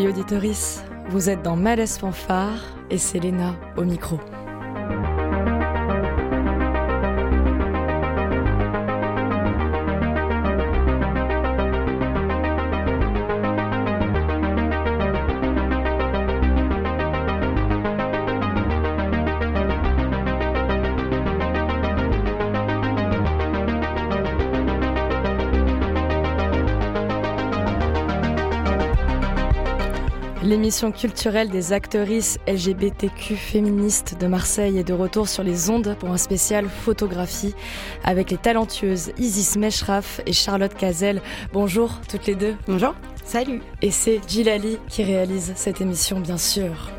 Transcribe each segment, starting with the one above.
Salut auditoris, vous êtes dans Malaise Fanfare et c'est au micro. L'émission culturelle des actrices LGBTQ féministes de Marseille est de retour sur les ondes pour un spécial photographie avec les talentueuses Isis Meshraf et Charlotte Cazel. Bonjour toutes les deux. Bonjour. Salut. Et c'est Gilali qui réalise cette émission bien sûr.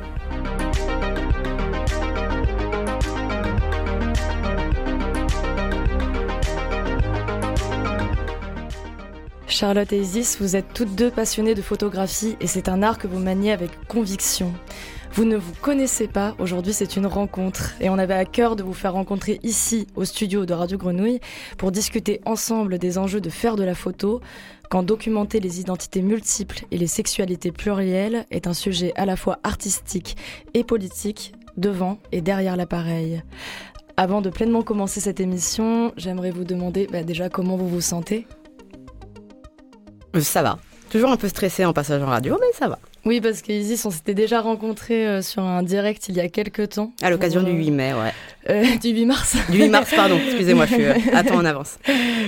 Charlotte et Isis, vous êtes toutes deux passionnées de photographie et c'est un art que vous maniez avec conviction. Vous ne vous connaissez pas, aujourd'hui c'est une rencontre et on avait à cœur de vous faire rencontrer ici au studio de Radio Grenouille pour discuter ensemble des enjeux de faire de la photo, quand documenter les identités multiples et les sexualités plurielles est un sujet à la fois artistique et politique devant et derrière l'appareil. Avant de pleinement commencer cette émission, j'aimerais vous demander bah, déjà comment vous vous sentez? Ça va. Toujours un peu stressé en passage en radio, mais ça va. Oui, parce qu'Isis, on s'était déjà rencontrés euh, sur un direct il y a quelques temps. À l'occasion du 8 euh, mai, ouais. Euh, du 8 mars. Du 8 mars, pardon, excusez-moi, je suis à temps en avance.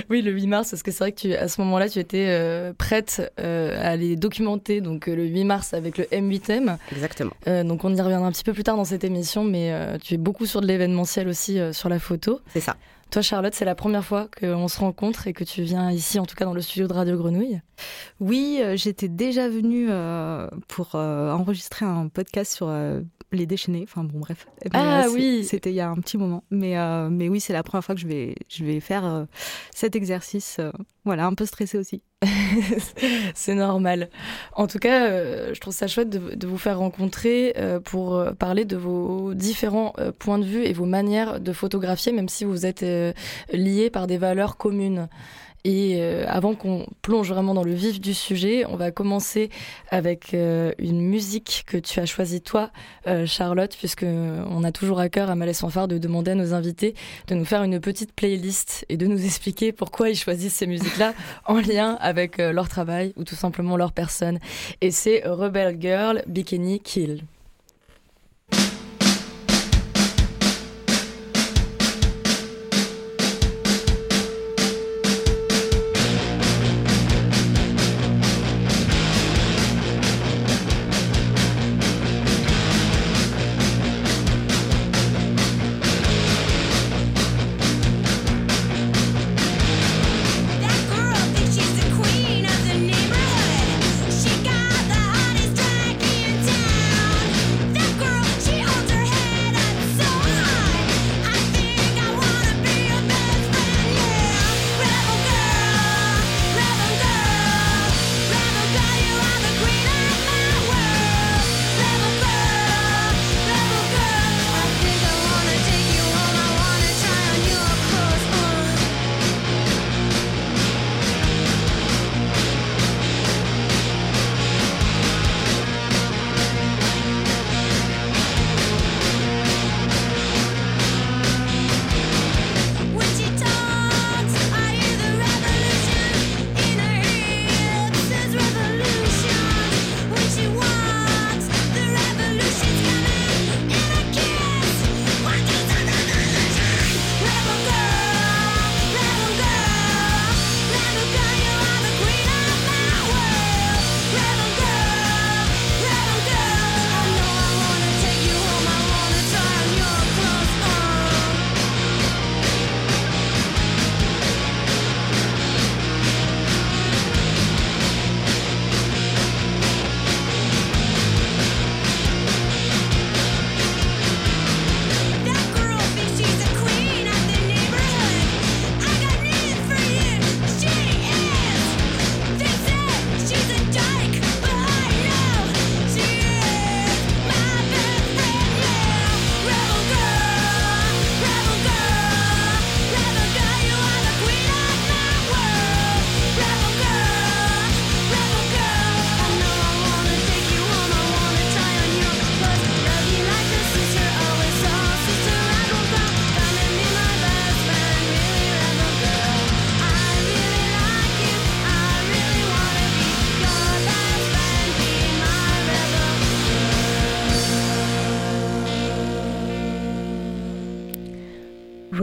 Oui, le 8 mars, parce que c'est vrai que tu, à ce moment-là, tu étais prête à aller documenter donc le 8 mars avec le M8M. Exactement. donc on y reviendra un petit peu plus tard dans cette émission, mais tu es beaucoup sur de l'événementiel aussi sur la photo. C'est ça. Toi, Charlotte, c'est la première fois qu'on se rencontre et que tu viens ici, en tout cas dans le studio de Radio Grenouille. Oui, euh, j'étais déjà venue euh, pour euh, enregistrer un podcast sur les déchaînés. Enfin bon, bref. ah oui, c'était il y a un petit moment. Mais mais oui, c'est la première fois que je vais je vais faire cet exercice. Voilà, un peu stressé aussi. c'est normal. En tout cas, je trouve ça chouette de, vous faire rencontrer pour parler de vos différents points de vue et vos manières de photographier, même si vous êtes liés par des valeurs communes. Et euh, avant qu'on plonge vraiment dans le vif du sujet, on va commencer avec euh, une musique que tu as choisie toi, euh, Charlotte, puisque on a toujours à cœur à Malaise Fanfare de demander à nos invités de nous faire une petite playlist et de nous expliquer pourquoi ils choisissent ces musiques-là en lien avec leur travail ou tout simplement leur personne. Et c'est Rebel Girl Bikini Kill.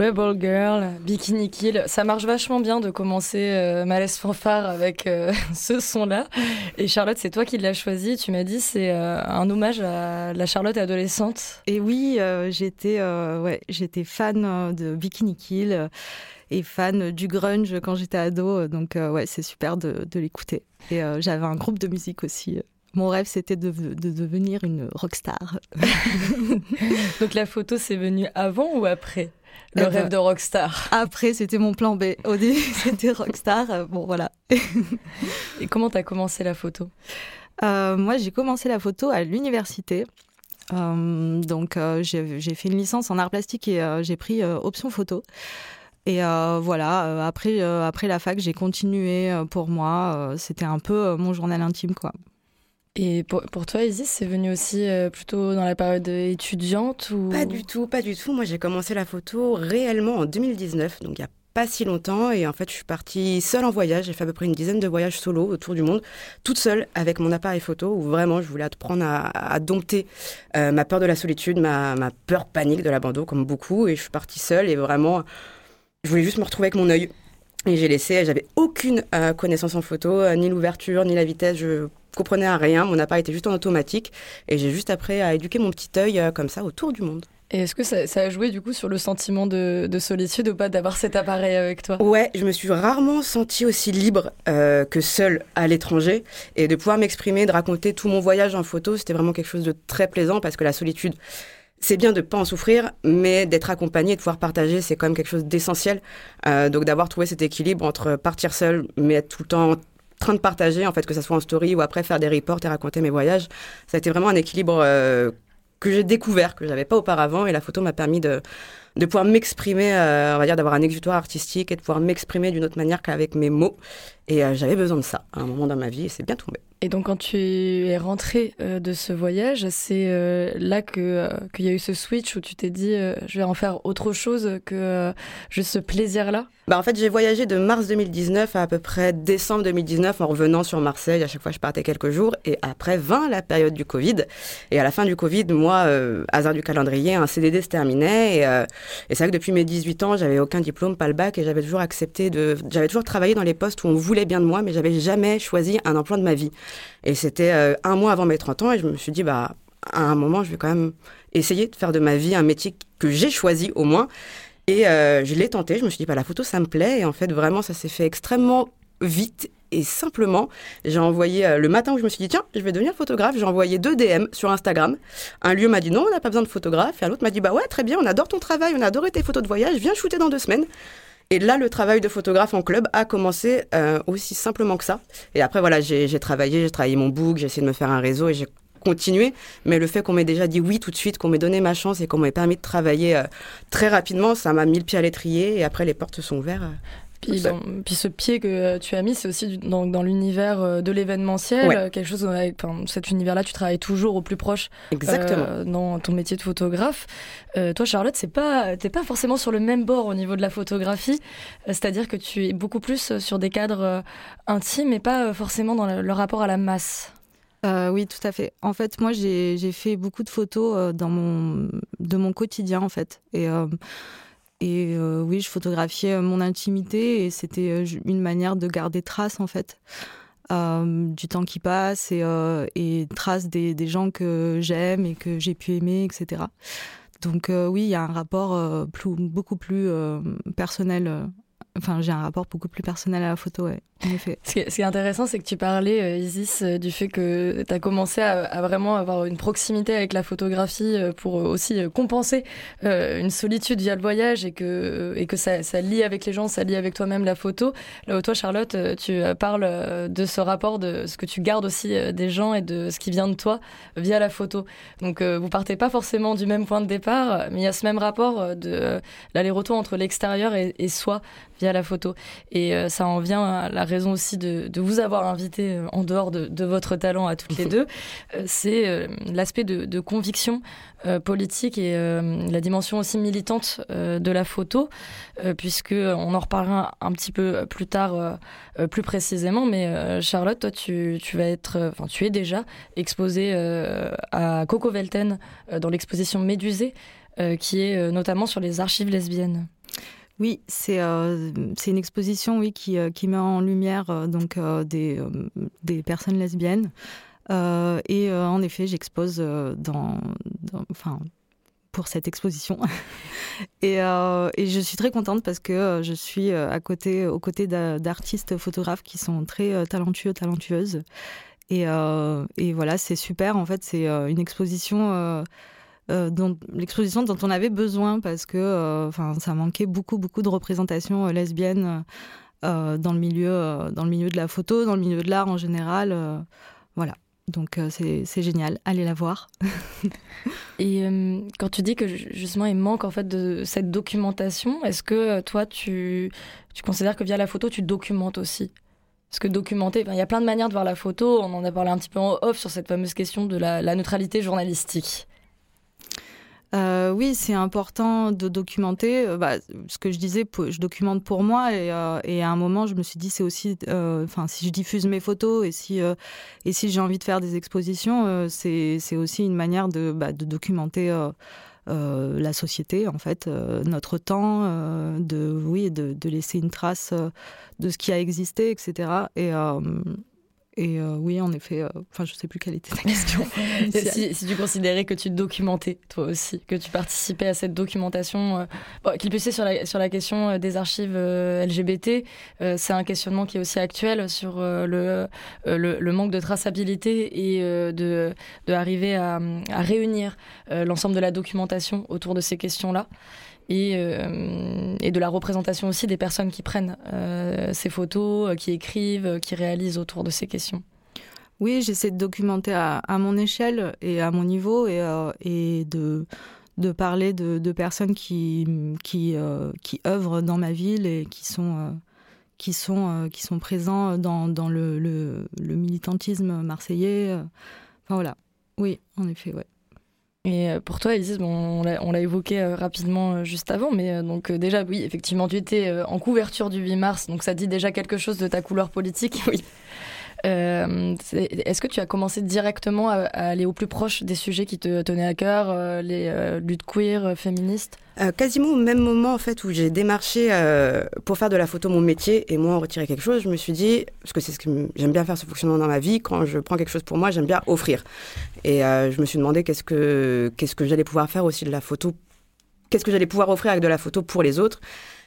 Rebel Girl, Bikini Kill, ça marche vachement bien de commencer euh, Malaise Fanfare avec euh, ce son-là. Et Charlotte, c'est toi qui l'as choisi. Tu m'as dit c'est euh, un hommage à la Charlotte adolescente. Et oui, j'étais ouais, j'étais fan de Bikini Kill et fan du grunge quand j'étais ado. Donc ouais, c'est super de, de l'écouter. Et j'avais un groupe de musique aussi mon rêve, c'était de, devenir une rockstar. Donc la photo, c'est venu avant ou après? Le eh rêve ben, de rockstar Après, c'était mon plan B. Au début, c'était rockstar. Euh, bon, voilà. Et comment tu as commencé la photo? Euh, Moi, j'ai commencé la photo à l'université. Euh, donc, j'ai fait une licence en art plastique et j'ai pris option photo. Et voilà, après, après la fac, j'ai continué pour moi. C'était un peu mon journal intime, quoi. Et pour, toi, Isis, c'est venu aussi euh, plutôt dans la période étudiante ou... Pas du tout, pas du tout. Moi, j'ai commencé la photo réellement en 2019, donc il n'y a pas si longtemps. Et en fait, je suis partie seule en voyage. J'ai fait à peu près une dizaine de voyages solo autour du monde, toute seule avec mon appareil photo, où vraiment je voulais apprendre à, dompter euh, ma peur de la solitude, ma, peur panique de l'abandon, comme beaucoup. Et je suis partie seule et vraiment, je voulais juste me retrouver avec mon œil. Et j'ai laissé, j'avais aucune euh, connaissance en photo, ni l'ouverture, ni la vitesse. Comprenais à rien, mon appareil était juste en automatique et j'ai juste appris à éduquer mon petit œil euh, comme ça autour du monde. Et est-ce que ça, a joué du coup sur le sentiment de, solitude ou pas d'avoir cet appareil avec toi? Ouais, je me suis rarement sentie aussi libre euh, que seule à l'étranger et de pouvoir m'exprimer, de raconter tout mon voyage en photo, c'était vraiment quelque chose de très plaisant parce que la solitude, c'est bien de pas en souffrir, mais d'être accompagné, de pouvoir partager, c'est quand même quelque chose d'essentiel. Euh, donc d'avoir trouvé cet équilibre entre partir seul, mais être tout le temps train de partager, en fait, que ce soit en story ou après faire des reports et raconter mes voyages. Ça a été vraiment un équilibre euh, que j'ai découvert, que j'avais pas auparavant, et la photo m'a permis de, de pouvoir m'exprimer, euh, on va dire, d'avoir un exutoire artistique et de pouvoir m'exprimer d'une autre manière qu'avec mes mots. Et euh, j'avais besoin de ça à un moment dans ma vie, et c'est bien tombé. Et donc, quand tu es rentré euh, de ce voyage, c'est euh, là que euh, qu'il y a eu ce switch où tu t'es dit, je vais en faire autre chose que juste ce plaisir-là? Bah en fait, j'ai voyagé de mars 2019 à à peu près décembre 2019 en revenant sur Marseille. À chaque fois, je partais quelques jours. Et après 20, la période du Covid. Et à la fin du Covid, moi, hasard du calendrier, un CDD se terminait. Et, et c'est vrai que depuis mes 18 ans, j'avais aucun diplôme, pas le bac, et j'avais toujours accepté de, j'avais toujours travaillé dans les postes où on voulait bien de moi, mais j'avais jamais choisi un emploi de ma vie. Et c'était euh, un mois avant mes 30 ans et je me suis dit, bah, à un moment, je vais quand même essayer de faire de ma vie un métier que j'ai choisi au moins. Et euh, je l'ai tenté, je me suis dit, bah, la photo, ça me plaît. Et en fait, vraiment, ça s'est fait extrêmement vite et simplement. J'ai envoyé, euh, le matin où je me suis dit, tiens, je vais devenir photographe, j'ai envoyé deux DM sur Instagram. Un lieu m'a dit, non, on n'a pas besoin de photographe. Et un autre m'a dit, bah ouais, très bien, on adore ton travail, on adore tes photos de voyage, viens shooter dans deux semaines. Et là, le travail de photographe en club a commencé euh, aussi simplement que ça. Et après, voilà, j'ai travaillé, j'ai travaillé mon book, j'ai essayé de me faire un réseau et j'ai continué. Mais le fait qu'on m'ait déjà dit oui tout de suite, qu'on m'ait donné ma chance et qu'on m'ait permis de travailler euh, très rapidement, ça m'a mis le pied à l'étrier et après les portes sont ouvertes. Puis, puis ce pied que tu as mis, c'est aussi dans, dans l'univers euh, de l'événementiel, quelque chose avec cet univers-là, tu travailles toujours au plus proche Exactement. Euh, dans ton métier de photographe. Euh, toi, Charlotte, c'est pas, t'es pas forcément sur le même bord au niveau de la photographie, c'est-à-dire que tu es beaucoup plus sur des cadres intimes et pas forcément dans le, rapport à la masse. oui, tout à fait. En fait, moi, j'ai fait beaucoup de photos dans mon, de mon quotidien, en fait. Et et euh, oui, je photographiais euh, mon intimité et c'était euh, une manière de garder trace en fait du temps qui passe et, trace des, gens que j'aime et que j'ai pu aimer, etc. Donc oui, il y a un rapport beaucoup plus personnel Enfin, j'ai un rapport beaucoup plus personnel à la photo, en effet. Ce qui est, intéressant, c'est que tu parlais, euh, Isis, euh, du fait que tu as commencé à, vraiment avoir une proximité avec la photographie euh, pour aussi compenser une solitude via le voyage et que, et que ça, ça lie avec les gens, ça lie avec toi-même la photo. Là où toi, Charlotte, tu parles de ce rapport, de ce que tu gardes aussi des gens et de ce qui vient de toi via la photo. Donc, vous partez pas forcément du même point de départ, mais il y a ce même rapport de l'aller-retour entre l'extérieur et soi via la photo. Et euh, ça en vient à la raison aussi de, vous avoir invité euh, en dehors de, votre talent à toutes les deux. Euh, c'est l'aspect de, conviction politique et la dimension aussi militante de la photo, puisque on en reparlera un petit peu plus tard, plus précisément. Mais Charlotte, toi, tu, tu vas être, enfin, tu es déjà exposée à Coco Velten dans l'exposition Médusée, qui est notamment sur les archives lesbiennes. Oui, c'est c'est une exposition oui, qui, qui met en lumière donc, des, des personnes lesbiennes. et en effet, j'expose dans, pour cette exposition. et, et, je suis très contente parce que je suis à côté, aux côtés d'artistes photographes qui sont très talentueux, talentueuses. Et, et voilà, c'est super. En fait, c'est une exposition euh, l'exposition dont on avait besoin parce que euh, enfin ça manquait beaucoup beaucoup de représentation euh, lesbienne dans le milieu dans le milieu de la photo dans le milieu de l'art en général voilà donc c'est génial allez la voir et quand tu dis que justement il manque en fait de cette documentation est-ce que toi tu tu considères que via la photo tu documentes aussi? Parce que documenter, il y a plein de manières de voir la photo. On en a parlé un petit peu en off sur cette fameuse question de la neutralité journalistique. Euh, oui, c'est important de documenter. Euh, bah, ce que je disais, je documente pour moi et, euh, et à un moment, je me suis dit, c'est aussi, enfin, si je diffuse mes photos et si et si j'ai envie de faire des expositions, c'est aussi une manière de, bah, documenter. la société, en fait, notre temps, de oui, de, laisser une trace de ce qui a existé, etc. Et, et euh, oui, en effet, euh, enfin, je sais plus quelle était ta question. si, si, tu considérais que tu documentais, toi aussi, que tu participais à cette documentation, euh, bon, qu'il puisse sur la, sur la question des archives LGBT, c'est un questionnement qui est aussi actuel sur le, le, manque de traçabilité et de, de arriver à, à réunir l'ensemble de la documentation autour de ces questions-là et, euh, et, de la représentation aussi des personnes qui prennent euh, ces photos, euh, qui écrivent, qui réalisent autour de ces questions. Oui, j'essaie de documenter à, mon échelle et à mon niveau et, de, parler de, personnes qui, œuvrent dans ma ville et qui sont, qui présents dans, le, le militantisme marseillais. Enfin voilà, oui, en effet, ouais. Et euh, pour toi, Elise, bon, on l'a évoqué euh, rapidement euh, juste avant, mais donc déjà, oui, effectivement, tu étais en couverture du 8 mars, donc ça dit déjà quelque chose de ta couleur politique. Oui. Euh, est-ce que tu as commencé directement à, aller au plus proche des sujets qui te tenaient à cœur, euh, les euh, luttes queer, féministes Quasiment au même moment en fait où j'ai démarché pour faire de la photo mon métier et moi en retirer quelque chose, je me suis dit parce que c'est ce que j'aime bien faire ce fonctionnement dans ma vie. Quand je prends quelque chose pour moi, j'aime bien offrir. Et je me suis demandé qu'est-ce que qu'est-ce que j'allais pouvoir faire aussi de la photo, qu'est-ce que j'allais pouvoir offrir avec de la photo pour les autres.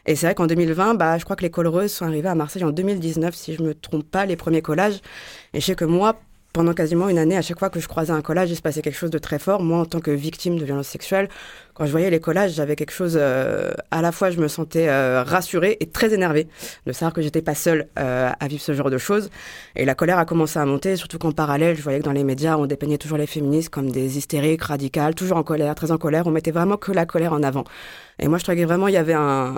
Et c'est vrai qu'en 2020, bah, je crois que les collereuses sont arrivées à Marseille en 2019, si je me trompe pas, les premiers collages. Et je sais que moi, pendant quasiment une année, à chaque fois que je croisais un collage, il se passait quelque chose de très fort. Moi, en tant que victime de violence sexuelle, quand je voyais les collages, j'avais quelque chose. Euh, à la fois, je me sentais euh, rassurée et très énervée de savoir que j'étais pas seule euh, à vivre ce genre de choses. Et la colère a commencé à monter, surtout qu'en parallèle, je voyais que dans les médias, on dépeignait toujours les féministes comme des hystériques, radicales, toujours en colère, très en colère. On mettait vraiment que la colère en avant. Et moi, je trouvais vraiment il y avait un,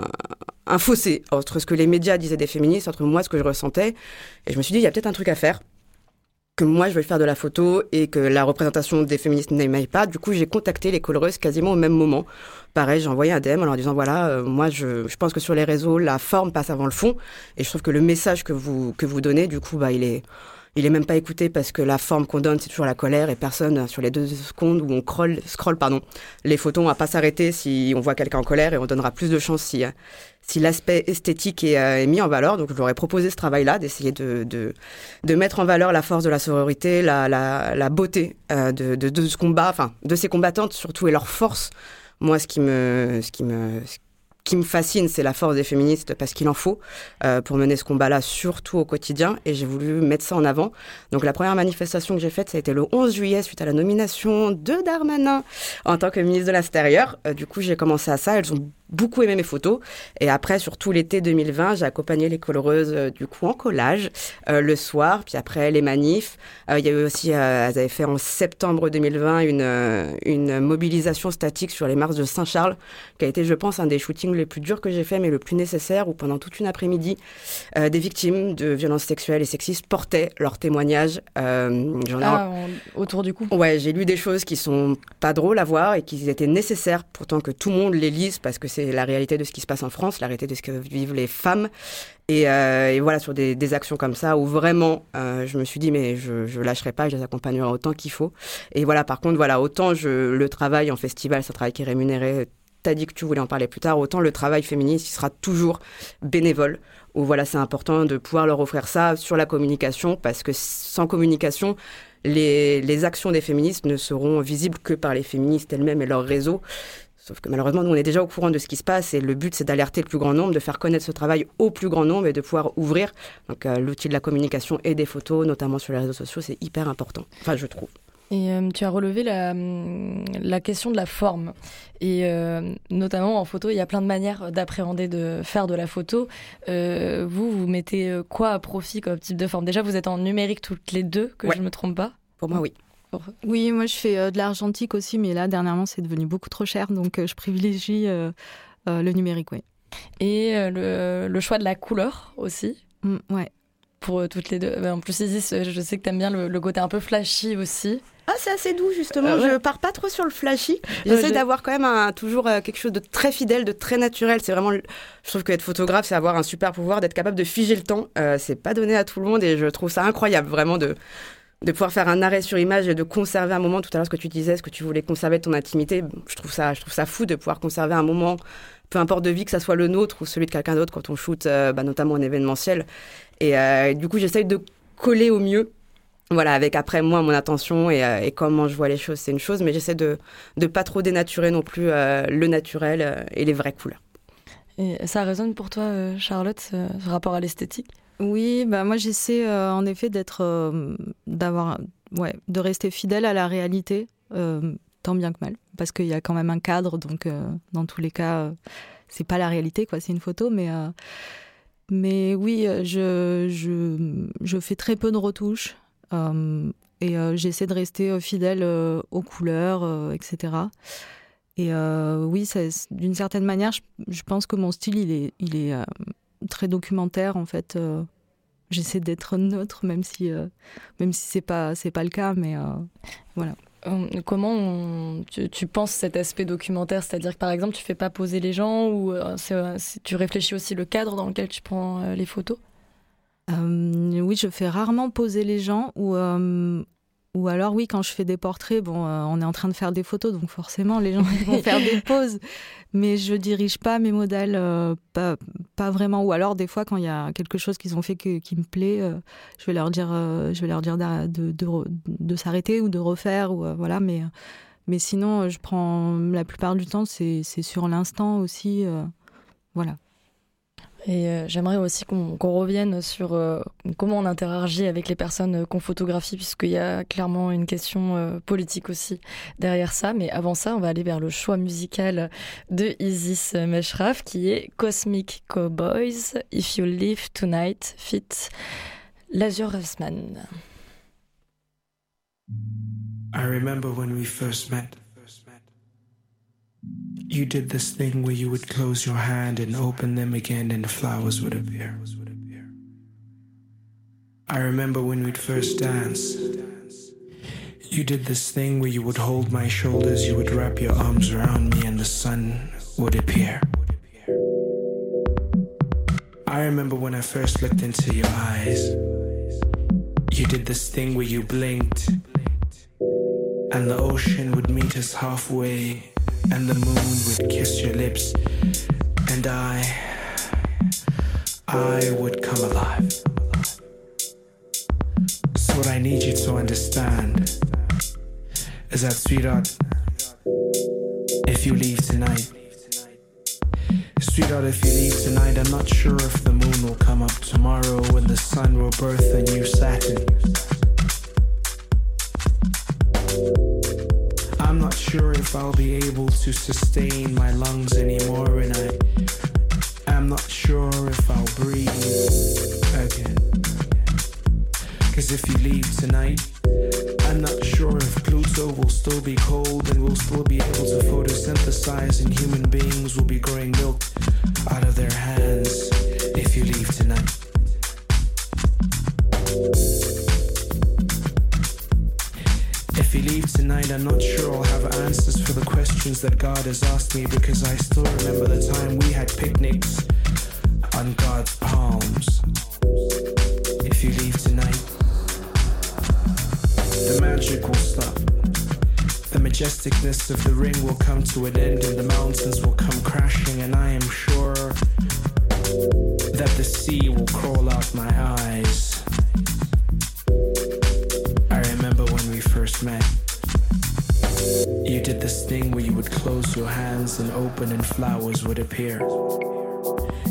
un fossé entre ce que les médias disaient des féministes, entre moi, ce que je ressentais. Et je me suis dit, il y a peut-être un truc à faire que moi je vais faire de la photo et que la représentation des féministes n'aimait pas. Du coup, j'ai contacté les coloreuses quasiment au même moment. Pareil, j'ai envoyé un DM en leur disant voilà, euh, moi je, je, pense que sur les réseaux, la forme passe avant le fond et je trouve que le message que vous que vous donnez, du coup, bah il est il est même pas écouté parce que la forme qu'on donne, c'est toujours la colère et personne sur les deux secondes où on scroll, pardon, les photos, on va pas s'arrêter si on voit quelqu'un en colère et on donnera plus de chance si, si l'aspect esthétique est, euh, est, mis en valeur. Donc, je leur ai proposé ce travail-là, d'essayer de, de, mettre en valeur la force de la sororité, la, la, la beauté euh, de, de, de, ce combat, enfin, de ces combattantes surtout et leur force. Moi, ce qui me, ce qui me, qui me fascine, c'est la force des féministes parce qu'il en faut euh, pour mener ce combat-là, surtout au quotidien. Et j'ai voulu mettre ça en avant. Donc la première manifestation que j'ai faite, ça a été le 11 juillet suite à la nomination de Darmanin en tant que ministre de l'Intérieur. Euh, du coup, j'ai commencé à ça. Elles ont beaucoup aimé mes photos. Et après, surtout l'été 2020, j'ai accompagné les coloreuses euh, du coup en collage euh, le soir, puis après les manifs. Euh, il y a eu aussi, elles avaient fait en septembre 2020 une, une mobilisation statique sur les mars de Saint-Charles, qui a été, je pense, un des shootings les plus durs que j'ai fait, mais le plus nécessaire, où pendant toute une après-midi, des victimes de violences sexuelles et sexistes portaient leurs témoignages. ah, autour du coup Ouais, j'ai lu des choses qui sont pas drôles à voir et qui étaient nécessaires pourtant que tout le monde les lise parce que c'est la réalité de ce qui se passe en France, la réalité de ce que vivent les femmes. Et, euh, voilà, sur des, actions comme ça, où vraiment, euh, je me suis dit, mais je, je lâcherai pas, je les accompagnerai autant qu'il faut. Et voilà, par contre, voilà, autant je, le travail en festival, c'est un travail qui est rémunéré tu as dit que tu voulais en parler plus tard, autant le travail féministe il sera toujours bénévole. Ou voilà, c'est important de pouvoir leur offrir ça sur la communication, parce que sans communication, les, les actions des féministes ne seront visibles que par les féministes elles-mêmes et leur réseau. Sauf que malheureusement, nous, on est déjà au courant de ce qui se passe et le but, c'est d'alerter le plus grand nombre, de faire connaître ce travail au plus grand nombre et de pouvoir ouvrir. Donc, euh, l'outil de la communication et des photos, notamment sur les réseaux sociaux, c'est hyper important. Enfin, je trouve. Et euh, tu as relevé la, hum, la, question de la forme. Et euh, notamment en photo, il y a plein de manières d'appréhender, de faire de la photo. Vous, vous mettez quoi à profit comme type de forme? Déjà, vous êtes en numérique toutes les deux, que je ne me trompe pas? Pour moi, oui. Oui, moi je fais euh, de l'argentique aussi, mais là dernièrement c'est devenu beaucoup trop cher, donc euh, je privilégie euh, le numérique, oui. Et le, choix de la couleur aussi mmh, Ouais. Pour toutes les deux. Bah, en plus, Isis, je sais que tu aimes bien le, côté un peu flashy aussi. Ah, c'est assez doux justement. Je pars pas trop sur le flashy. J'essaie d'avoir quand même un, toujours quelque chose de très fidèle, de très naturel. C'est vraiment, je trouve qu'être photographe, c'est avoir un super pouvoir, d'être capable de figer le temps. c'est pas donné à tout le monde et je trouve ça incroyable, vraiment de de pouvoir faire un arrêt sur image et de conserver un moment. Tout à l'heure, ce que tu disais, ce que tu voulais conserver ton intimité, je trouve ça, je trouve ça fou de pouvoir conserver un moment, peu importe de vie, que ça soit le nôtre ou celui de quelqu'un d'autre quand on shoot, euh, bah, notamment en événementiel. Et euh, du coup, j'essaye de coller au mieux. Voilà, avec après moi mon attention et, euh, comment je vois les choses, c'est une chose, mais j'essaie de ne pas trop dénaturer non plus le naturel et les vraies couleurs. Et ça résonne pour toi, Charlotte, ce rapport à l'esthétique? Oui, bah moi j'essaie euh, en effet d'être, euh, d'avoir, ouais, de rester fidèle à la réalité, euh, tant bien que mal, parce qu'il y a quand même un cadre, donc dans tous les cas, c'est pas la réalité, quoi, c'est une photo, mais mais oui, je, je, je fais très peu de retouches et j'essaie de rester fidèle aux couleurs, etc. Et oui, d'une certaine manière, je, je, pense que mon style, il est, il est très documentaire en fait. Euh, j'essaie d'être neutre, même si euh, même si c'est pas c'est pas le cas, mais euh, voilà. Comment tu, penses cet aspect documentaire? C'est-à-dire que par exemple, tu fais pas poser les gens ou tu réfléchis aussi le cadre dans lequel tu prends les photos? Oui, je fais rarement poser les gens ou ou alors, oui, quand je fais des portraits, bon, euh, on est en train de faire des photos, donc forcément, les gens vont faire des poses. Mais je dirige pas mes modèles, euh, pas, pas, vraiment. Ou alors, des fois, quand il y a quelque chose qu'ils ont fait qui me plaît, euh, je vais leur dire, je vais leur dire de, de, de, s'arrêter ou de refaire. Ou, voilà, mais, mais sinon, je prends la plupart du temps, c'est sur l'instant aussi. voilà. Et euh, j'aimerais aussi qu'on revienne sur euh, comment on interagit avec les personnes euh, qu'on photographie, puisqu'il y a clairement une question politique aussi derrière ça. Mais avant ça, on va aller vers le choix musical de Isis Meshraf, qui est Cosmic Cowboys, If You Live Tonight, fit Lazur Rasman. I remember when we first met. You did this thing where you would close your hand and open them again, and the flowers would appear. I remember when we'd first dance. You did this thing where you would hold my shoulders, you would wrap your arms around me, and the sun would appear. I remember when I first looked into your eyes. You did this thing where you blinked, and the ocean would meet us halfway and the moon would kiss your lips, and I, I would come alive. So, what I need you to understand is that, sweetheart, if you leave tonight, Sweetheart, if you leave tonight, I'm not sure if the moon will come up tomorrow when the sun will birth a new Saturn. Sure if I'll be able to sustain my lungs anymore, and I am not sure if I'll breathe again. Cause if you leave tonight, I'm not sure if Pluto will still be cold and we'll still be able to photosynthesize, and human beings will be growing milk out of their hands if you leave tonight. You leave tonight, I'm not sure I'll have answers for the questions that God has asked me because I still remember the time we had picnics on God's palms. If you leave tonight, the magic will stop. The majesticness of the ring will come to an end and the mountains will come crashing, and I am sure that the sea will crawl out my eyes. Your hands and open, and flowers would appear.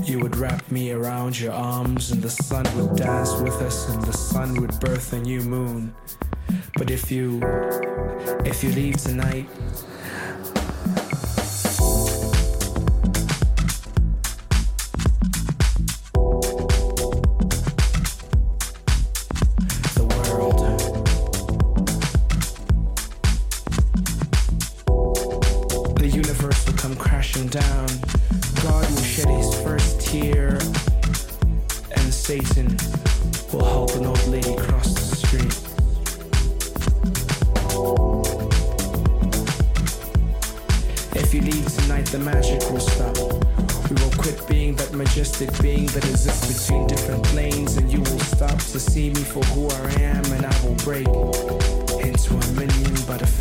You would wrap me around your arms, and the sun would dance with us, and the sun would birth a new moon. But if you, if you leave tonight,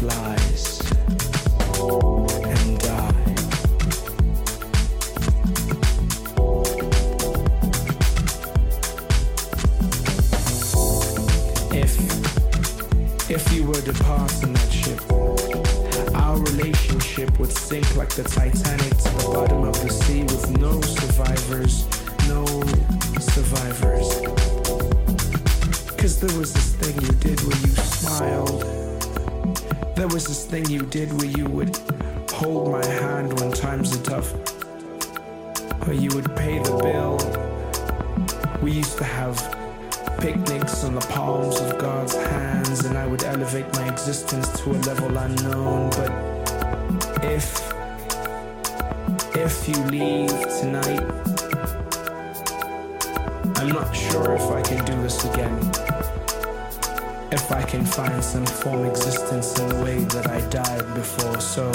butterflies and die. If if you were to pass in that ship, our relationship would sink like the Titanic you did where you would hold my hand when times are tough. or you would pay the bill. We used to have picnics on the palms of God's hands, and I would elevate my existence to a level unknown. But if, if you leave tonight, I'm not sure if I can do this again. If I can find some form existence in the way that I died before, so.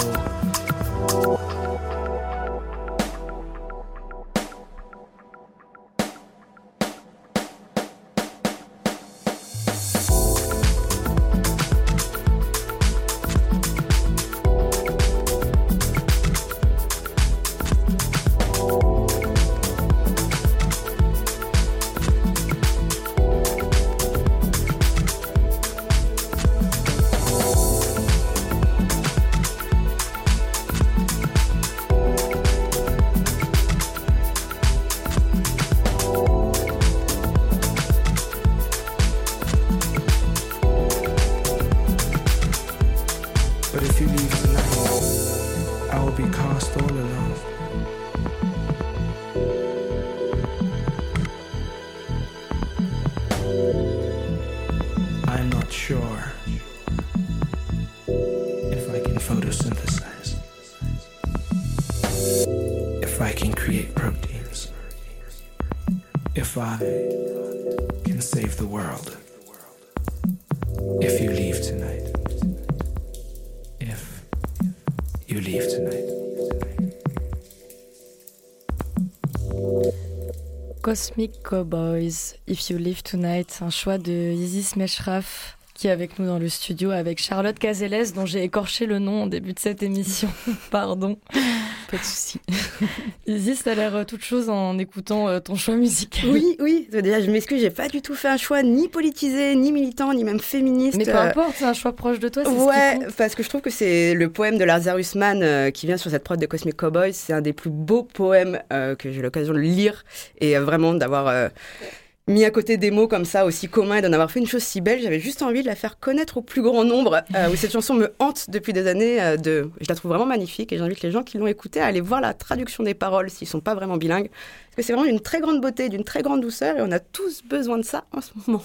I can save the world. If you leave tonight. If you leave tonight. Cosmic Cowboys, If You Live Tonight, un choix de Isis Meshraf qui est avec nous dans le studio avec Charlotte Cazeles dont j'ai écorché le nom au début de cette émission. Pardon. Pas de souci. Isis, t'as l'air euh, toute chose en écoutant euh, ton choix musical. Oui, oui. Déjà, je m'excuse, j'ai pas du tout fait un choix ni politisé, ni militant, ni même féministe. Mais peu Euh, importe, c'est un choix proche de toi, c'est Ouais, ce qui parce que je trouve que c'est le poème de Lazarus Mann euh, qui vient sur cette prod de Cosmic Cowboys. C'est un des plus beaux poèmes euh, que j'ai eu l'occasion de lire et euh, vraiment d'avoir euh, mis à côté des mots comme ça aussi communs et d'en avoir fait une chose si belle. J'avais juste envie de la faire connaître au plus grand nombre. euh, où cette chanson me hante depuis des années. euh, de... Je la trouve vraiment magnifique et j'invite les gens qui l'ont écoutée à aller voir la traduction des paroles s'ils sont pas vraiment bilingues. Parce que c'est vraiment d'une très grande beauté, d'une très grande douceur et on a tous besoin de ça en ce moment.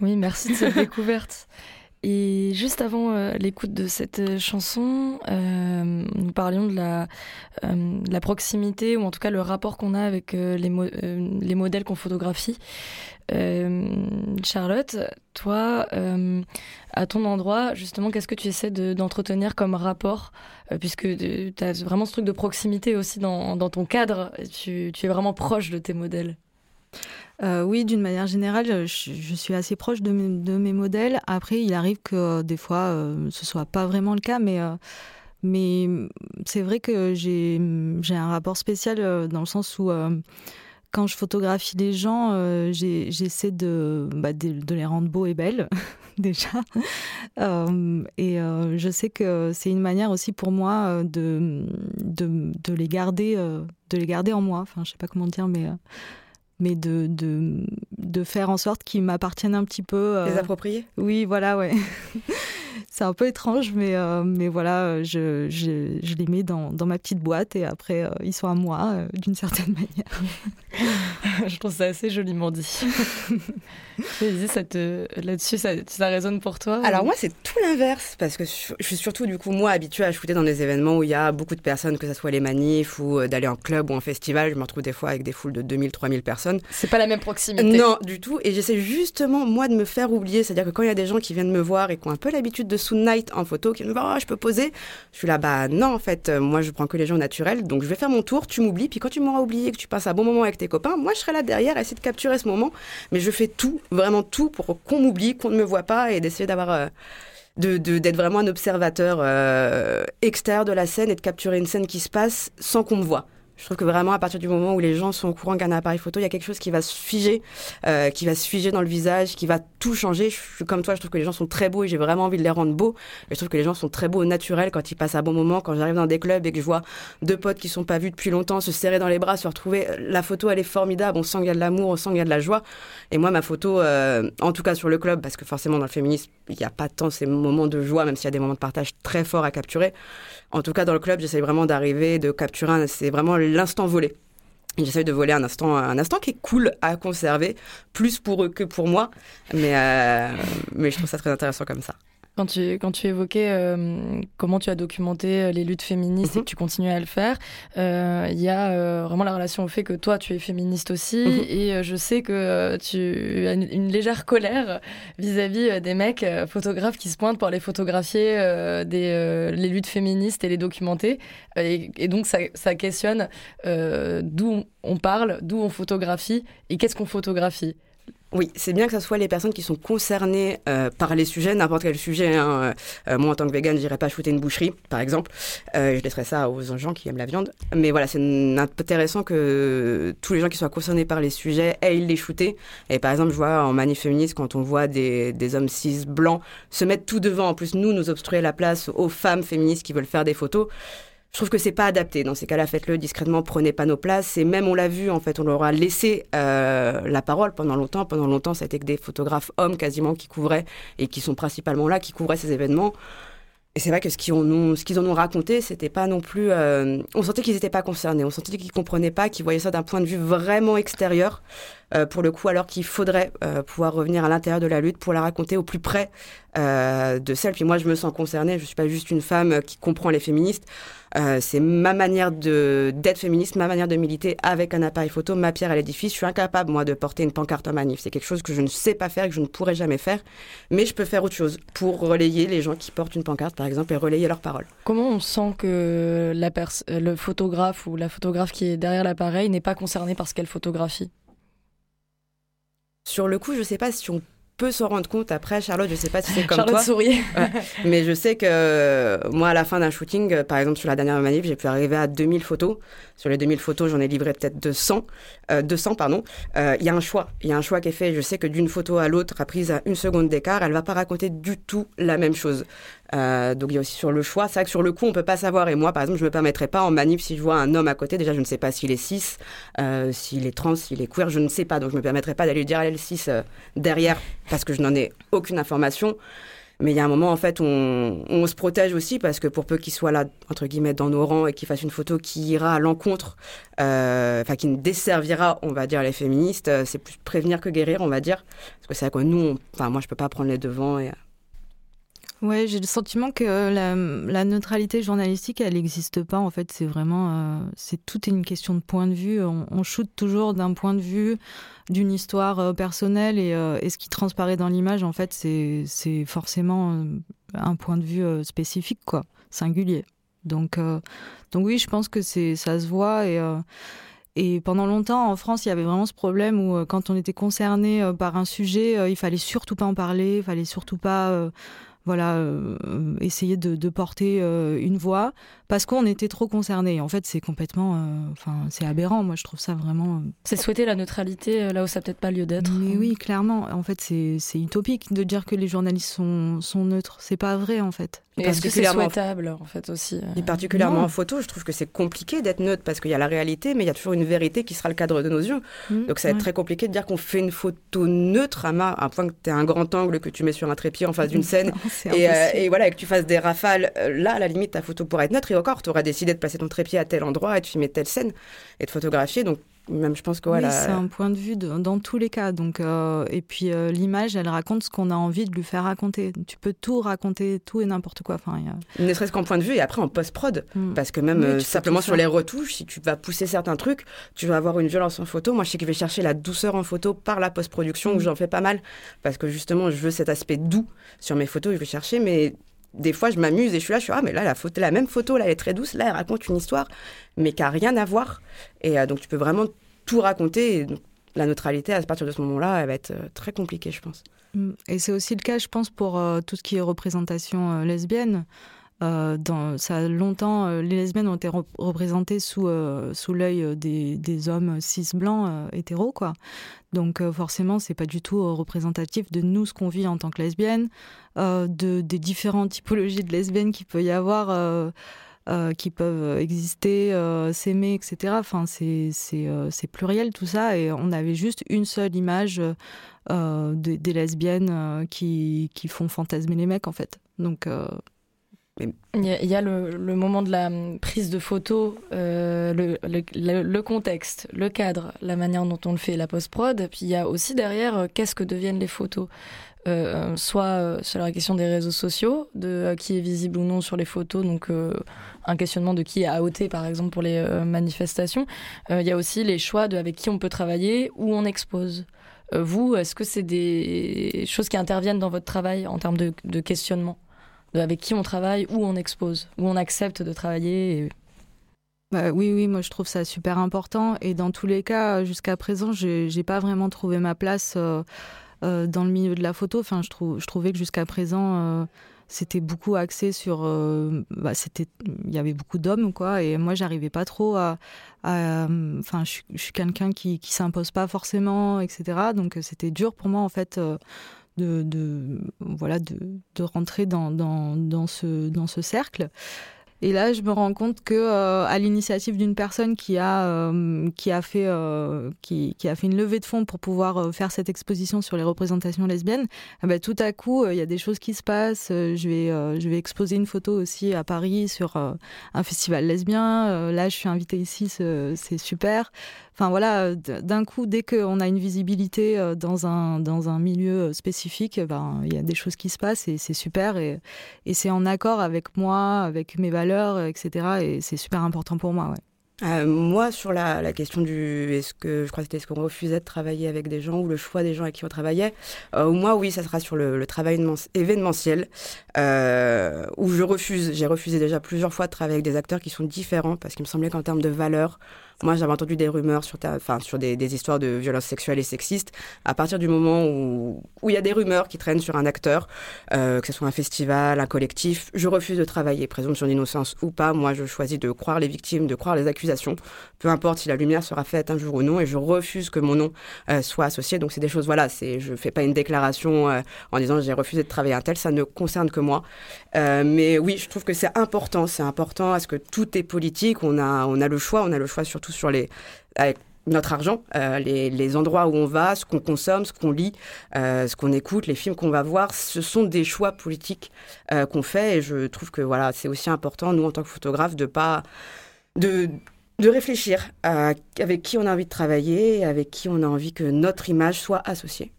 Oui, merci de cette découverte. Et juste avant euh, l'écoute de cette euh, chanson, euh, nous parlions de la, proximité, ou en tout cas le rapport qu'on a avec les, mo- les modèles qu'on photographie. Charlotte, toi, à ton endroit, justement, qu'est-ce que tu essaies de- d'entretenir comme rapport? Puisque tu as vraiment ce truc de proximité aussi dans, ton cadre, tu es vraiment proche de tes modèles. Euh, oui, d'une manière générale, je, suis assez proche de mes, modèles. Après, il arrive que euh, des fois, euh, ce soit pas vraiment le cas, mais, euh, c'est vrai que j'ai un rapport spécial dans le sens où quand je photographie les gens, j'essaie de, bah, de, les rendre beaux et belles, déjà. et je sais que c'est une manière aussi pour moi de, de, les, garder, de les garder en moi. Enfin, je sais pas comment dire, mais mais de, de, de faire en sorte qu'ils m'appartiennent un petit peu. Euh... Les approprier? Oui, voilà, ouais. C'est un peu étrange, mais, euh, mais voilà, je, je, je, les mets dans, dans, ma petite boîte et après, euh, ils sont à moi euh, d'une certaine manière. je trouve ça assez joliment dit. Là-dessus, ça, ça, résonne pour toi Alors, ou... moi, c'est tout l'inverse, parce que je suis surtout, du coup, moi, habituée à shooter dans des événements où il y a beaucoup de personnes, que ce soit les manifs ou d'aller en club ou en festival. Je me retrouve des fois avec des foules de 2000, 3000 personnes. C'est pas la même proximité. Non, du tout. Et j'essaie justement, moi, de me faire oublier. C'est-à-dire que quand il y a des gens qui viennent me voir et qui ont un peu l'habitude de Night en photo, qui me disent, oh, je peux poser. Je suis là, bah non, en fait, euh, moi, je prends que les gens naturels. Donc, je vais faire mon tour, tu m'oublies. Puis quand tu m'auras oublié, que tu passes un bon moment avec tes copains, moi, je serai là derrière, à essayer de capturer ce moment. Mais je fais tout, vraiment tout, pour qu'on m'oublie, qu'on ne me voit pas et d'essayer d'avoir. Euh, d'être vraiment un observateur euh, extérieur de la scène et de capturer une scène qui se passe sans qu'on me voit. Je trouve que vraiment, à partir du moment où les gens sont au courant qu'un appareil photo, il y a quelque chose qui va se figer, euh, qui va se figer dans le visage, qui va tout changer. Je suis comme toi, je trouve que les gens sont très beaux et j'ai vraiment envie de les rendre beaux. Et je trouve que les gens sont très beaux au naturel quand ils passent un bon moment. Quand j'arrive dans des clubs et que je vois deux potes qui sont pas vus depuis longtemps se serrer dans les bras, se retrouver, la photo, elle est formidable. On sent qu'il y a de l'amour, on sent qu'il y a de la joie. Et moi, ma photo, euh, en tout cas sur le club, parce que forcément dans le féminisme, il n'y a pas tant ces moments de joie, même s'il y a des moments de partage très forts à capturer. En tout cas, dans le club, j'essaie vraiment d'arriver, de capturer, c'est vraiment l'instant volé. J'essaie de voler un instant, un instant qui est cool à conserver, plus pour eux que pour moi, mais, euh, mais je trouve ça très intéressant comme ça. Quand tu, quand tu évoquais euh, comment tu as documenté les luttes féministes et que tu continues à le faire, euh, il y a euh, vraiment la relation au fait que toi, tu es féministe aussi. -hmm. Et je sais que tu as une, une légère colère vis-à-vis -vis des mecs photographes qui se pointent pour aller photographier des, les luttes féministes et les documenter. Et, et donc, ça, ça questionne d'où on parle, d'où on photographie et qu'est-ce qu'on photographie. Oui, c'est bien que ce soit les personnes qui sont concernées euh, par les sujets, n'importe quel sujet. Hein. Euh, moi, en tant que vegan, je n'irais pas shooter une boucherie, par exemple. Euh, je laisserais ça aux gens qui aiment la viande. Mais voilà, c'est intéressant que tous les gens qui soient concernés par les sujets aient les shooter. Et par exemple, je vois en manif féministe, quand on voit des, des hommes cis blancs se mettre tout devant, en plus, nous, nous obstruer la place aux femmes féministes qui veulent faire des photos je trouve que c'est pas adapté. Dans ces cas-là, faites-le discrètement, prenez pas nos places. Et même, on l'a vu, en fait, on leur a laissé euh, la parole pendant longtemps. Pendant longtemps, ça a que des photographes hommes quasiment qui couvraient et qui sont principalement là, qui couvraient ces événements. Et c'est vrai que ce qu'ils en ont, ce qu'ils en ont raconté, c'était pas non plus. Euh, on sentait qu'ils n'étaient pas concernés. On sentait qu'ils comprenaient pas, qu'ils voyaient ça d'un point de vue vraiment extérieur. Euh, pour le coup, alors qu'il faudrait euh, pouvoir revenir à l'intérieur de la lutte pour la raconter au plus près euh, de celle. Puis moi, je me sens concernée. Je suis pas juste une femme qui comprend les féministes. C'est ma manière d'être féministe, ma manière de militer avec un appareil photo, ma pierre à l'édifice. Je suis incapable moi de porter une pancarte en manif. C'est quelque chose que je ne sais pas faire et que je ne pourrai jamais faire. Mais je peux faire autre chose pour relayer les gens qui portent une pancarte, par exemple, et relayer leurs paroles. Comment on sent que le photographe ou la photographe qui est derrière l'appareil n'est pas concernée par ce qu'elle photographie? Sur le coup, je sais pas si on peut s'en rendre compte après Charlotte je sais pas si c'est comme Charlotte toi. Sourit ouais. mais je sais que euh, moi à la fin d'un shooting euh, par exemple sur la dernière manif j'ai pu arriver à 2000 photos. Sur les 2000 photos j'en ai livré peut-être 200 euh, 200 pardon. Il euh, y a un choix. Il y a un choix qui est fait. Je sais que d'une photo à l'autre prise à une seconde d'écart elle va pas raconter du tout la même chose euh, donc il y a aussi sur le choix. C'est vrai que sur le coup, on peut pas savoir. Et moi, par exemple, je me permettrais pas en manif si je vois un homme à côté. Déjà, je ne sais pas s'il est cis, euh, s'il est trans, s'il est queer. Je ne sais pas. Donc je me permettrais pas d'aller lui dire elle cis euh, derrière parce que je n'en ai aucune information. Mais il y a un moment, en fait, on, on se protège aussi parce que pour peu qu'il soit là, entre guillemets, dans nos rangs et qu'il fasse une photo qui ira à l'encontre, euh, enfin, qui ne desservira, on va dire, les féministes, c'est plus prévenir que guérir, on va dire. Parce que c'est vrai que nous, enfin, moi, je peux pas prendre les devants et Ouais, j'ai le sentiment que la, la neutralité journalistique, elle n'existe pas. En fait, c'est vraiment, euh, c'est tout est une question de point de vue. On, on shoot toujours d'un point de vue, d'une histoire euh, personnelle, et, euh, ce qui transparaît dans l'image, en fait, c'est forcément euh, un point de vue euh, spécifique, quoi, singulier. Donc, euh, donc oui, je pense que c'est ça se voit et Et pendant longtemps, en France, il y avait vraiment ce problème où quand on était concerné par un sujet, il fallait surtout pas en parler, il fallait surtout pas voilà, euh, essayer de, porter euh, une voix parce qu'on était trop concernés. En fait, c'est complètement, euh, enfin, c'est aberrant. Moi, je trouve ça vraiment. C'est souhaiter la neutralité là où ça n'a peut-être pas lieu d'être. Mais oui, clairement. En fait, c'est utopique de dire que les journalistes sont, sont neutres. C'est pas vrai, en fait. Est-ce que c'est souhaitable, en fait, aussi Et particulièrement en photo, je trouve que c'est compliqué d'être neutre parce qu'il y a la réalité, mais il y a toujours une vérité qui sera le cadre de nos yeux. Mmh, Donc, ça va être très compliqué de dire qu'on fait une photo neutre à, ma, à point que tu as un grand angle que tu mets sur un trépied en face d'une scène et, et, voilà, et que tu fasses des rafales. Là, à la limite, ta photo pourrait être neutre. Et encore, tu auras décidé de placer ton trépied à tel endroit et de filmer telle scène et de photographier. Donc, même je pense que voilà. c'est un point de vue dans tous les cas. Donc, euh, et puis euh, l'image, elle raconte ce qu'on a envie de lui faire raconter. Tu peux tout raconter, tout et n'importe quoi. Enfin, Ne serait-ce qu'en point de vue et après en post-prod. Mm. Parce que même euh, simplement sur les retouches, si tu vas pousser certains trucs, tu vas avoir une violence en photo. Moi, je sais que je vais chercher la douceur en photo par la post-production où mm. j'en fais pas mal. Parce que justement, je veux cet aspect doux sur mes photos. Je vais chercher, mais des fois, je m'amuse et je suis là, je suis ah mais là la même photo là, elle est très douce, là elle raconte une histoire, mais qui a rien à voir. Et euh, donc tu peux vraiment tout raconter. La neutralité à partir de ce moment-là, elle va être euh, très compliquée, je pense. Mm. Et c'est aussi le cas, je pense, pour euh, tout ce qui est représentation lesbienne. Dans, ça longtemps, les lesbiennes ont été représentées sous, sous l'œil des, des, hommes cis blancs hétéros, quoi. Donc forcément, c'est pas du tout représentatif de nous ce qu'on vit en tant que lesbienne, de des différentes typologies de lesbiennes qu'il peut y avoir. Euh, qui peuvent exister, euh, s'aimer, etc. Enfin, c'est euh, pluriel tout ça. Et on avait juste une seule image des lesbiennes qui, qui, font fantasmer les mecs, en fait. Donc. Il y, a, le, moment de la hum, prise de photo, le, le, contexte, le cadre, la manière dont on le fait, la post-prod. Puis il y a aussi derrière, qu'est-ce que deviennent les photos euh, soit euh, sur la question des réseaux sociaux, de euh, qui est visible ou non sur les photos, donc un questionnement de qui est AOT par exemple pour les manifestations. Il y a aussi les choix de avec qui on peut travailler, où on expose. vous, est-ce que c'est des choses qui interviennent dans votre travail en termes de, questionnement? Avec qui on travaille, où on expose, où on accepte de travailler bah oui, oui, moi je trouve ça super important. Et dans tous les cas, jusqu'à présent, j'ai pas vraiment trouvé ma place euh, dans le milieu de la photo. Enfin, je, je trouvais que jusqu'à présent, euh, c'était beaucoup axé sur. Euh, bah, c'était, il y avait beaucoup d'hommes, quoi. Et moi, j'arrivais pas trop à. Enfin, je, suis quelqu'un qui, qui s'impose pas forcément, etc. Donc, c'était dur pour moi, en fait. De, voilà de, de rentrer dans, dans, dans, ce, dans ce cercle et là, je me rends compte que euh, à l'initiative d'une personne qui a euh, qui a fait euh, qui, qui, a fait une levée de fonds pour pouvoir faire cette exposition sur les représentations lesbiennes, eh ben, tout à coup, il y a des choses qui se passent. je vais je vais exposer une photo aussi à Paris sur un festival lesbien. là, je suis invitée ici, c'est super. Enfin voilà, d'un coup, dès qu'on a une visibilité euh, dans un, dans un milieu spécifique, ben, il y a des choses qui se passent et c'est super et, et c'est en accord avec moi, avec mes valeurs, etc. Et c'est super important pour moi. Euh, moi, sur la, la, question du est-ce que je crois que c'était est-ce qu'on refusait de travailler avec des gens ou le choix des gens avec qui on travaillait, euh, moi, oui, ça sera sur le, le travail événementiel euh, où je refuse. J'ai refusé déjà plusieurs fois de travailler avec des acteurs qui sont différents parce qu'il me semblait qu'en termes de valeurs, moi, j'avais entendu des rumeurs sur, des, histoires de violences sexuelles et sexistes. À partir du moment où il y a des rumeurs qui traînent sur un acteur, euh, que ce soit un festival, un collectif, je refuse de travailler, présomption d'innocence ou pas. Moi, je choisis de croire les victimes, de croire les accusations, peu importe si la lumière sera faite un jour ou non, et je refuse que mon nom euh, soit associé. Donc, c'est des choses, voilà, c'est, je fais pas une déclaration euh, en disant j'ai refusé de travailler un tel, ça ne concerne que moi. Mais oui, je trouve que c'est important, c'est important à ce que tout est politique? On a, on a le choix, on a le choix surtout sur les notre argent, euh, les, endroits où on va, ce qu'on consomme, ce qu'on lit, euh, ce qu'on écoute, les films qu'on va voir, ce sont des choix politiques euh, qu'on fait et je trouve que voilà, c'est aussi important nous en tant que photographes de pas de de réfléchir avec qui on a envie de travailler, avec qui on a envie que notre image soit associée.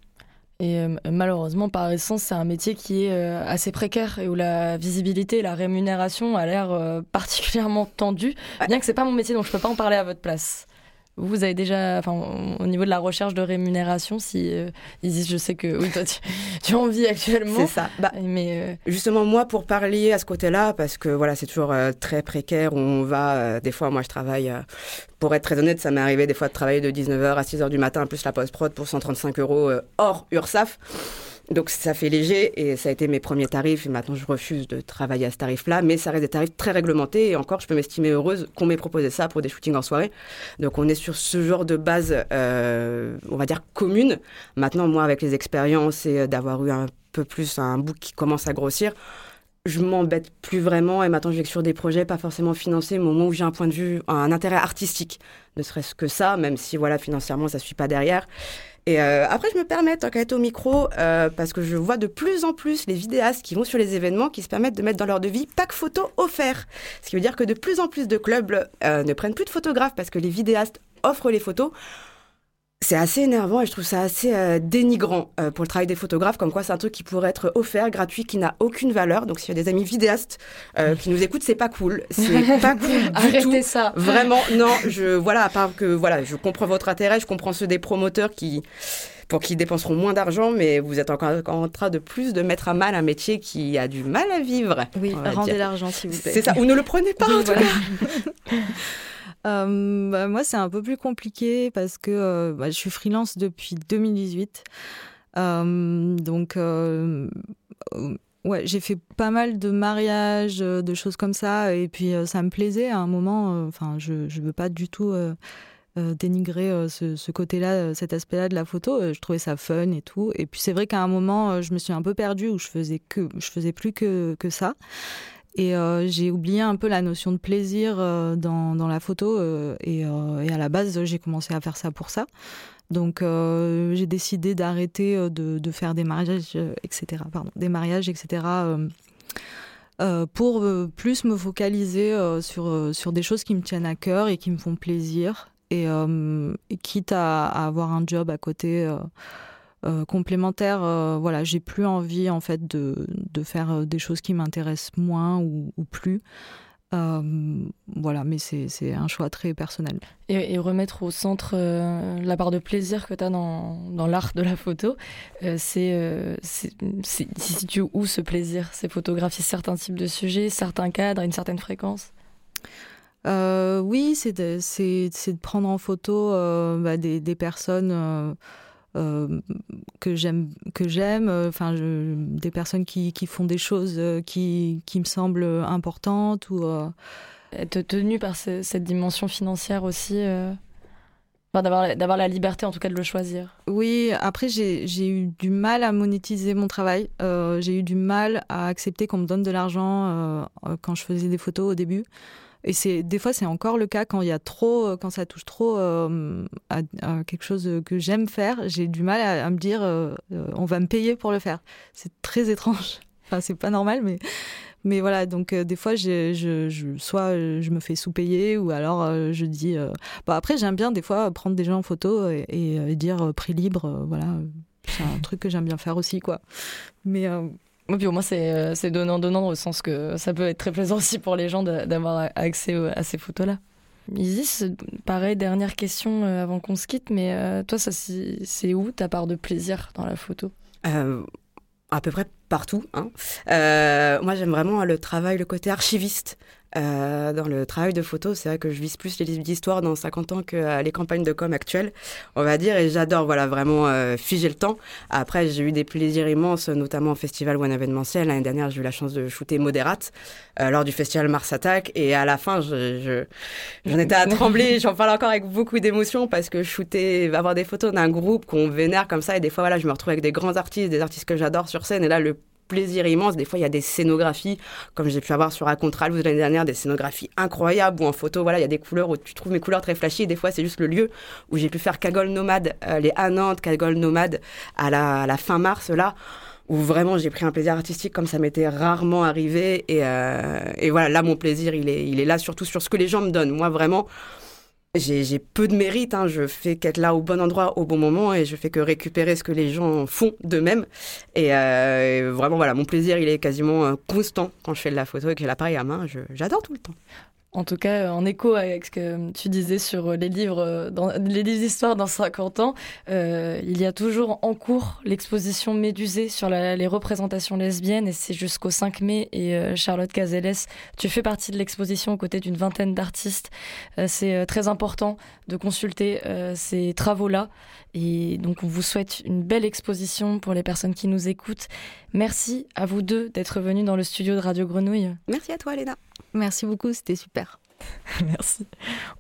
Et euh, malheureusement, par essence, c'est un métier qui est euh, assez précaire et où la visibilité et la rémunération a l'air euh, particulièrement tendue, bien que c'est pas mon métier, donc je peux pas en parler à votre place. Vous avez déjà, enfin, au niveau de la recherche de rémunération, si euh, Isis, je sais que oui, toi, tu, tu en vis actuellement. C'est ça. Bah, mais euh, Justement, moi, pour parler à ce côté-là, parce que voilà, c'est toujours euh, très précaire. On va, euh, des fois, moi, je travaille. pour être très honnête, ça m'est arrivé des fois de travailler de 19h à 6h du matin, plus la post-prod pour 135 euros hors URSAF. Donc ça fait léger et ça a été mes premiers tarifs et maintenant je refuse de travailler à ce tarif-là, mais ça reste des tarifs très réglementés et encore je peux m'estimer heureuse qu'on m'ait proposé ça pour des shootings en soirée. Donc on est sur ce genre de base, euh, on va dire commune. Maintenant moi avec les expériences et euh, d'avoir eu un peu plus un bout qui commence à grossir, je m'embête plus vraiment et maintenant je vais sur des projets pas forcément financés, mais au moment où j'ai un point de vue, un intérêt artistique, ne serait-ce que ça, même si voilà financièrement ça suit pas derrière. Et euh, après, je me permets, tant qu'à être au micro, euh, parce que je vois de plus en plus les vidéastes qui vont sur les événements qui se permettent de mettre dans leur devis pack photo offert. Ce qui veut dire que de plus en plus de clubs euh, ne prennent plus de photographes parce que les vidéastes offrent les photos. C'est assez énervant et je trouve ça assez euh, dénigrant euh, pour le travail des photographes, comme quoi c'est un truc qui pourrait être offert, gratuit, qui n'a aucune valeur. Donc s'il y a des amis vidéastes euh, qui nous écoutent, c'est pas cool. C'est pas cool du tout. arrêtez ça. Vraiment, non, je, voilà, à part que, voilà, je comprends votre intérêt, je comprends ceux des promoteurs qui, pour qui dépenseront moins d'argent, mais vous êtes encore en train de plus de mettre à mal un métier qui a du mal à vivre. Oui, rendez l'argent s'il vous plaît. C'est ça, ou ne le prenez pas, en tout Voilà. cas. Euh, bah, moi, c'est un peu plus compliqué parce que euh, bah, je suis freelance depuis 2018. Euh, donc, euh, ouais, j'ai fait pas mal de mariages, de choses comme ça. Et puis, ça me plaisait à un moment. Enfin, je ne veux pas du tout dénigrer ce, ce côté-là, cet aspect-là de la photo. Je trouvais ça fun et tout. Et puis, c'est vrai qu'à un moment, je me suis un peu perdue où je faisais, que, je faisais plus que, que ça. Et euh, j'ai oublié un peu la notion de plaisir euh, dans, la photo. euh, et, à la base, j'ai commencé à faire ça pour ça. Donc j'ai décidé d'arrêter de, faire des mariages, etc. Des mariages, etc. pour plus me focaliser sur, des choses qui me tiennent à cœur et qui me font plaisir. Et, quitte à avoir un job à côté euh, complémentaire, euh, voilà, j'ai plus envie en fait de, de faire euh, des choses qui m'intéressent moins ou, ou plus. Euh, voilà, mais c'est un choix très personnel. Et, et remettre au centre euh, la part de plaisir que tu as dans, dans l'art de la photo, euh, c'est si où ce plaisir C'est photographier certains types de sujets, certains cadres, une certaine fréquence oui, c'est de, de prendre en photo bah, des, des personnes euh, que j'aime, que j'aime, euh, enfin, je- des personnes qui, qui font des choses euh, qui, qui me semblent importantes ou euh, Être tenu par ce- cette dimension financière aussi euh, enfin, d'avoir la- d'avoir la liberté en tout cas de le choisir. Oui, après j'ai j'ai eu du mal à monétiser mon travail. J'ai eu du mal à accepter qu'on me donne de l'argent quand je faisais des photos au début. Et c'est des fois c'est encore le cas quand il y a trop, euh, quand ça touche trop euh, à, quelque chose que j'aime faire. J'ai du mal à, me dire euh, on va me payer pour le faire. C'est très étrange. Enfin c'est pas normal, mais mais voilà. Donc des fois je, je, soit je me fais sous-payer ou alors je dis. Bon, après j'aime bien des fois prendre des gens en photo et, et, dire prix libre. voilà, c'est un truc que j'aime bien faire aussi quoi. Mais Et puis au moins c'est euh, c'est donnant-donnant au sens que ça peut être très plaisant aussi pour les gens d'avoir accès à ces photos-là. Isis, pareil, dernière question euh, avant qu'on se quitte, mais euh, toi, c'est où ta part de plaisir dans la photo? À peu près partout. Hein. Moi, j'aime vraiment le travail, le côté archiviste. Euh, dans le travail de photo, c'est vrai que je vise plus les livres d'histoire dans 50 ans que euh, les campagnes de com actuelles, on va dire, et j'adore voilà vraiment euh, figer le temps. Après, j'ai eu des plaisirs immenses, notamment au festival ou en événementiel. L'année dernière, j'ai eu la chance de shooter Modérate euh, lors du festival Mars Attack, et à la fin, je, je- j'en étais à trembler. J'en parle encore avec beaucoup d'émotion parce que shooter, avoir des photos d'un groupe qu'on vénère comme ça, et des fois, voilà, je me retrouve avec des grands artistes, des artistes que j'adore sur scène, et là, le plaisir immense. Des fois, il y a des scénographies, comme j'ai pu avoir sur Racontal l'année dernière, des scénographies incroyables où en photo, voilà, il y a des couleurs où tu trouves mes couleurs très flashy. Et des fois, c'est juste le lieu où j'ai pu faire Cagole Nomade, euh, les à Nantes, Cagole Nomade à la, à la fin mars, là où vraiment j'ai pris un plaisir artistique comme ça m'était rarement arrivé et, euh, et voilà là mon plaisir il est il est là surtout sur ce que les gens me donnent moi vraiment j'ai peu de mérite, hein. je fais qu'être là au bon endroit au bon moment et je fais que récupérer ce que les gens font d'eux-mêmes. Et, euh, et vraiment, voilà, mon plaisir, il est quasiment euh, constant quand je fais de la photo et que j'ai l'appareil à main. J'adore tout le temps. En tout cas, en écho avec ce que tu disais sur les livres, dans, les livres d'histoire dans 50 ans, euh, il y a toujours en cours l'exposition Médusée sur les représentations lesbiennes et c'est jusqu'au 5 mai. Et euh, Charlotte Cazeles, tu fais partie de l'exposition aux côtés d'une vingtaine d'artistes. Euh, c'est très important de consulter ces travaux-là. Et donc, on vous souhaite une belle exposition pour les personnes qui nous écoutent. Merci à vous deux d'être venus dans le studio de Radio Grenouille. Merci à toi, Léna. Merci beaucoup, c'était super. Merci.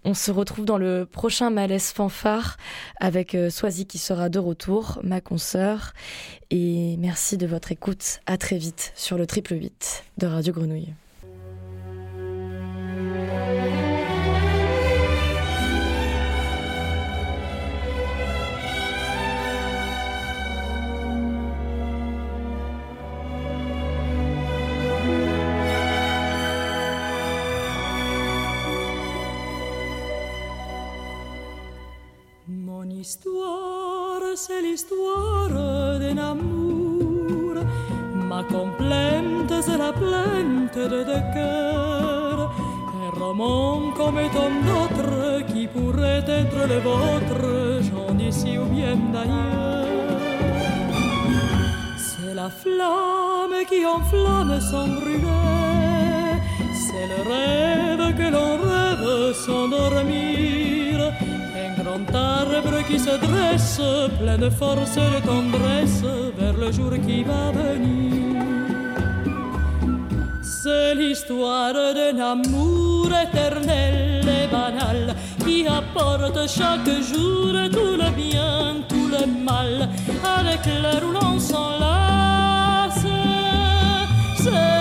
On se retrouve dans le prochain Malaise Fanfare avec euh, Soisy qui sera de retour, ma consoeur. Et merci de votre écoute. À très vite sur le triple 8 de Radio Grenouille. Histoire, c'est l'histoire d'un amour. Ma complainte, c'est la plainte de deux cœurs. Un roman comme tant d'autres qui pourrait être le vôtre, j'en d'ici ou bien d'ailleurs. C'est la flamme qui enflamme sans brûler. C'est le rêve que l'on rêve sans dormir arbre qui se dresse, plein de force et de tendresse, vers le jour qui va venir. C'est l'histoire d'un amour éternel et banal qui apporte chaque jour tout le bien, tout le mal, avec l'air où l'on s'enlace. C'est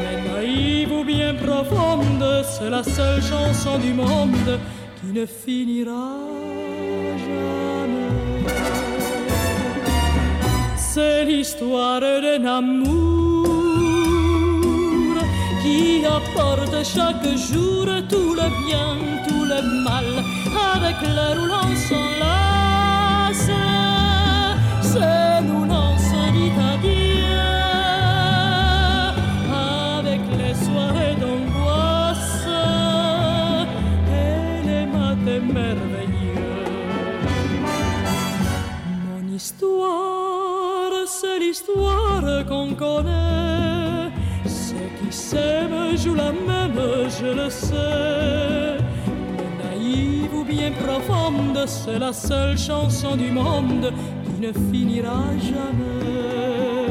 Mais naïve ou bien profonde, c'est la seule chanson du monde qui ne finira jamais. C'est l'histoire d'un amour qui apporte chaque jour tout le bien, tout le mal, avec roulant s'enlace, l'histoire qu'on connaît qui s'aiment joue la même, je le sais. Mais naïve ou bien profonde, c'est la seule chanson du monde qui ne finira jamais.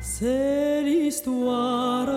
C'est l'histoire